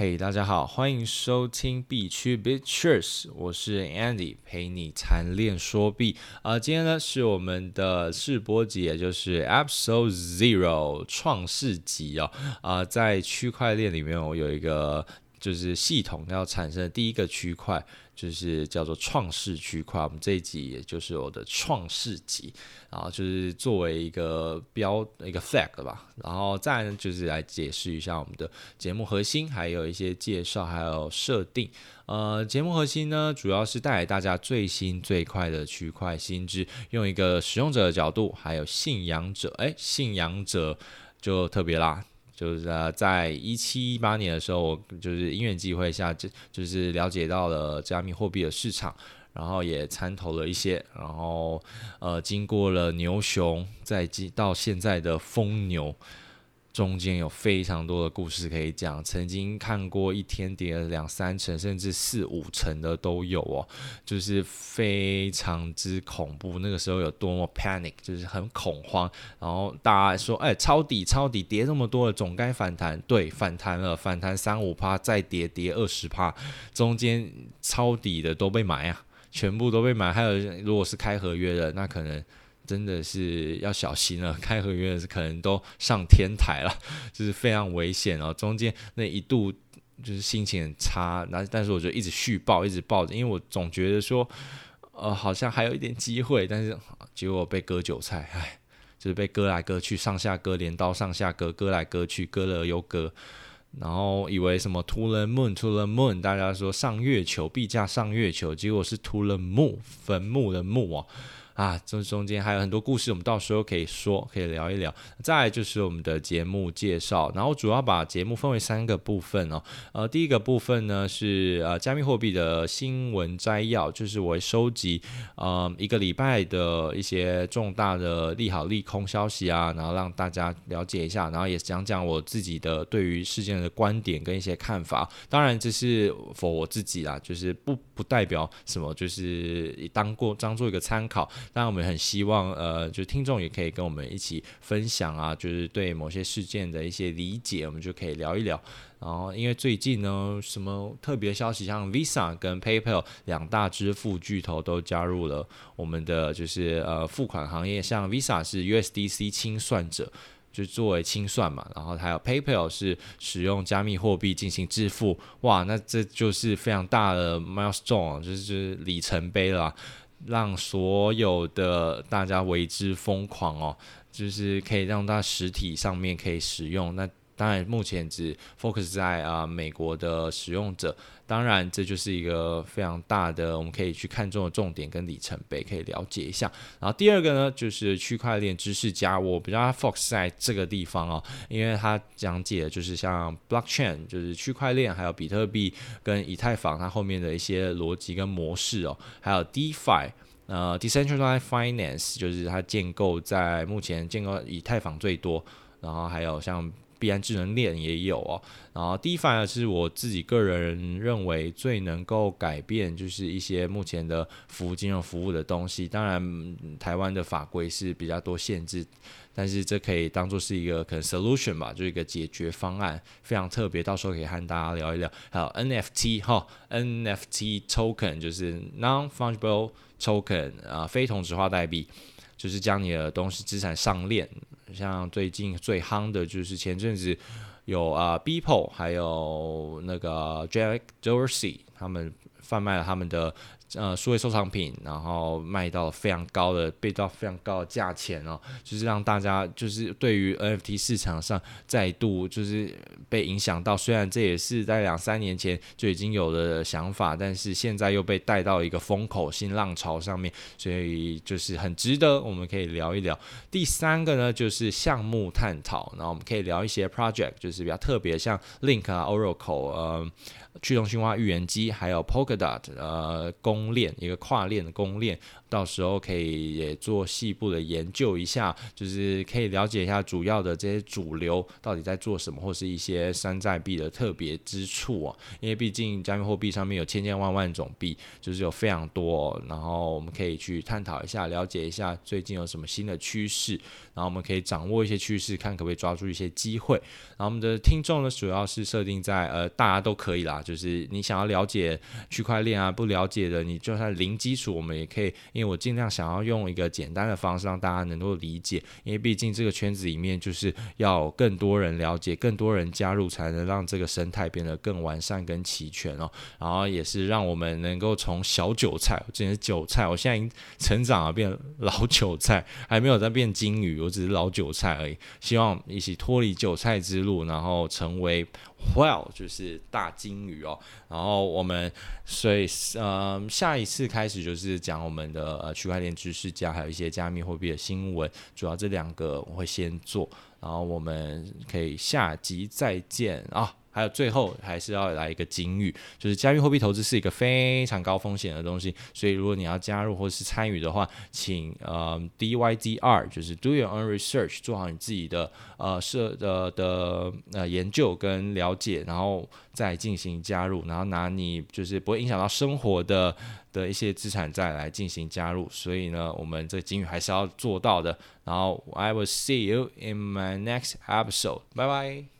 嘿大家好，欢迎收听 B 区 BitCheers，我是 Andy，陪你谈链说 B。啊、呃，今天呢是我们的试播集，也就是 Episode Zero 创世集哦。啊、在区块链里面，我有一个就是系统要产生的第一个区块。就是叫做创世区块，我们这一集也就是我的创世集，然后就是作为一个标一个 flag 吧，然后再呢就是来解释一下我们的节目核心，还有一些介绍，还有设定。呃，节目核心呢，主要是带来大家最新最快的区块新知，用一个使用者的角度，还有信仰者，诶，信仰者就特别啦。就是在一七一八年的时候，我就是因缘机会下，就就是了解到了加密货币的市场，然后也参投了一些，然后呃，经过了牛熊，再到现在的疯牛。中间有非常多的故事可以讲，曾经看过一天跌了两三成，甚至四五成的都有哦，就是非常之恐怖。那个时候有多么 panic，就是很恐慌。然后大家说，哎，抄底抄底，跌这么多了，总该反弹。对，反弹了，反弹三五趴，再跌跌二十趴，中间抄底的都被买啊，全部都被买。还有如果是开合约的，那可能。真的是要小心了，开合约是可能都上天台了，就是非常危险哦。中间那一度就是心情很差，那但是我就一直续报，一直抱着，因为我总觉得说，呃，好像还有一点机会，但是结果被割韭菜，唉，就是被割来割去，上下割，镰刀上下割，割来割去，割了又割，然后以为什么 to the moon to the moon，大家说上月球，币价上月球，结果是 to the moon，坟墓的墓哦。啊，这中间还有很多故事，我们到时候可以说，可以聊一聊。再就是我们的节目介绍，然后主要把节目分为三个部分哦。呃，第一个部分呢是呃加密货币的新闻摘要，就是我会收集呃一个礼拜的一些重大的利好利空消息啊，然后让大家了解一下，然后也讲讲我自己的对于事件的观点跟一些看法。当然这是否我自己啦，就是不不代表什么，就是当过当做一个参考。当然，我们很希望，呃，就听众也可以跟我们一起分享啊，就是对某些事件的一些理解，我们就可以聊一聊。然后，因为最近呢，什么特别消息，像 Visa 跟 PayPal 两大支付巨头都加入了我们的就是呃付款行业，像 Visa 是 USDC 清算者。就作为清算嘛，然后还有 PayPal 是使用加密货币进行支付，哇，那这就是非常大的 milestone，就是就是里程碑了，让所有的大家为之疯狂哦，就是可以让它实体上面可以使用那。当然，目前只 focus 在啊美国的使用者。当然，这就是一个非常大的我们可以去看中的重点跟里程碑，可以了解一下。然后第二个呢，就是区块链知识家，我比较 focus 在这个地方哦，因为它讲解的就是像 blockchain，就是区块链，还有比特币跟以太坊它后面的一些逻辑跟模式哦，还有 DeFi，呃，decentralized finance，就是它建构在目前建构以太坊最多，然后还有像。币安智能链也有哦，然后 DeFi 是我自己个人认为最能够改变，就是一些目前的服务金融服务的东西。当然，台湾的法规是比较多限制，但是这可以当做是一个可能 solution 吧，就是一个解决方案，非常特别。到时候可以和大家聊一聊。还有 NFT 哈，NFT token 就是 non-fungible token 啊，非同质化代币。就是将你的东西资产上链，像最近最夯的就是前阵子有啊、呃、Beeple 还有那个 Jack Dorsey 他们贩卖了他们的。呃，数位收藏品，然后卖到非常高的，被到非常高的价钱哦，就是让大家就是对于 NFT 市场上再度就是被影响到。虽然这也是在两三年前就已经有的想法，但是现在又被带到一个风口新浪潮上面，所以就是很值得我们可以聊一聊。第三个呢，就是项目探讨，然后我们可以聊一些 project，就是比较特别，像 Link 啊、Oracle 呃。驱动性化预言机，还有 Polkadot，呃，公公链，一个跨链的公链，到时候可以也做细部的研究一下，就是可以了解一下主要的这些主流到底在做什么，或是一些山寨币的特别之处啊。因为毕竟加密货币上面有千千万万种币，就是有非常多，然后我们可以去探讨一下，了解一下最近有什么新的趋势，然后我们可以掌握一些趋势，看可不可以抓住一些机会。然后我们的听众呢，主要是设定在呃大家都可以啦，就是你想要了解区块链啊，不了解的，你就算零基础，我们也可以，因为我尽量想要用一个简单的方式让大家能够理解，因为毕竟这个圈子里面就是要更多人了解，更多人加入，才能让这个生态变得更完善、更齐全哦。然后也是让我们能够从小韭菜，我之前是韭菜，我现在已经成长了，变老韭菜，还没有在变金鱼，我只是老韭菜而已。希望一起脱离韭菜之路，然后成为。Well，就是大金鱼哦，然后我们所以呃下一次开始就是讲我们的呃区块链知识家，还有一些加密货币的新闻，主要这两个我会先做，然后我们可以下集再见啊。还有最后还是要来一个警语，就是加密货币投资是一个非常高风险的东西，所以如果你要加入或是参与的话，请呃 DYDR 就是 Do your own research，做好你自己的呃设的的呃研究跟了解，然后再进行加入，然后拿你就是不会影响到生活的的一些资产再来进行加入，所以呢，我们这个警语还是要做到的。然后 I will see you in my next episode，拜拜。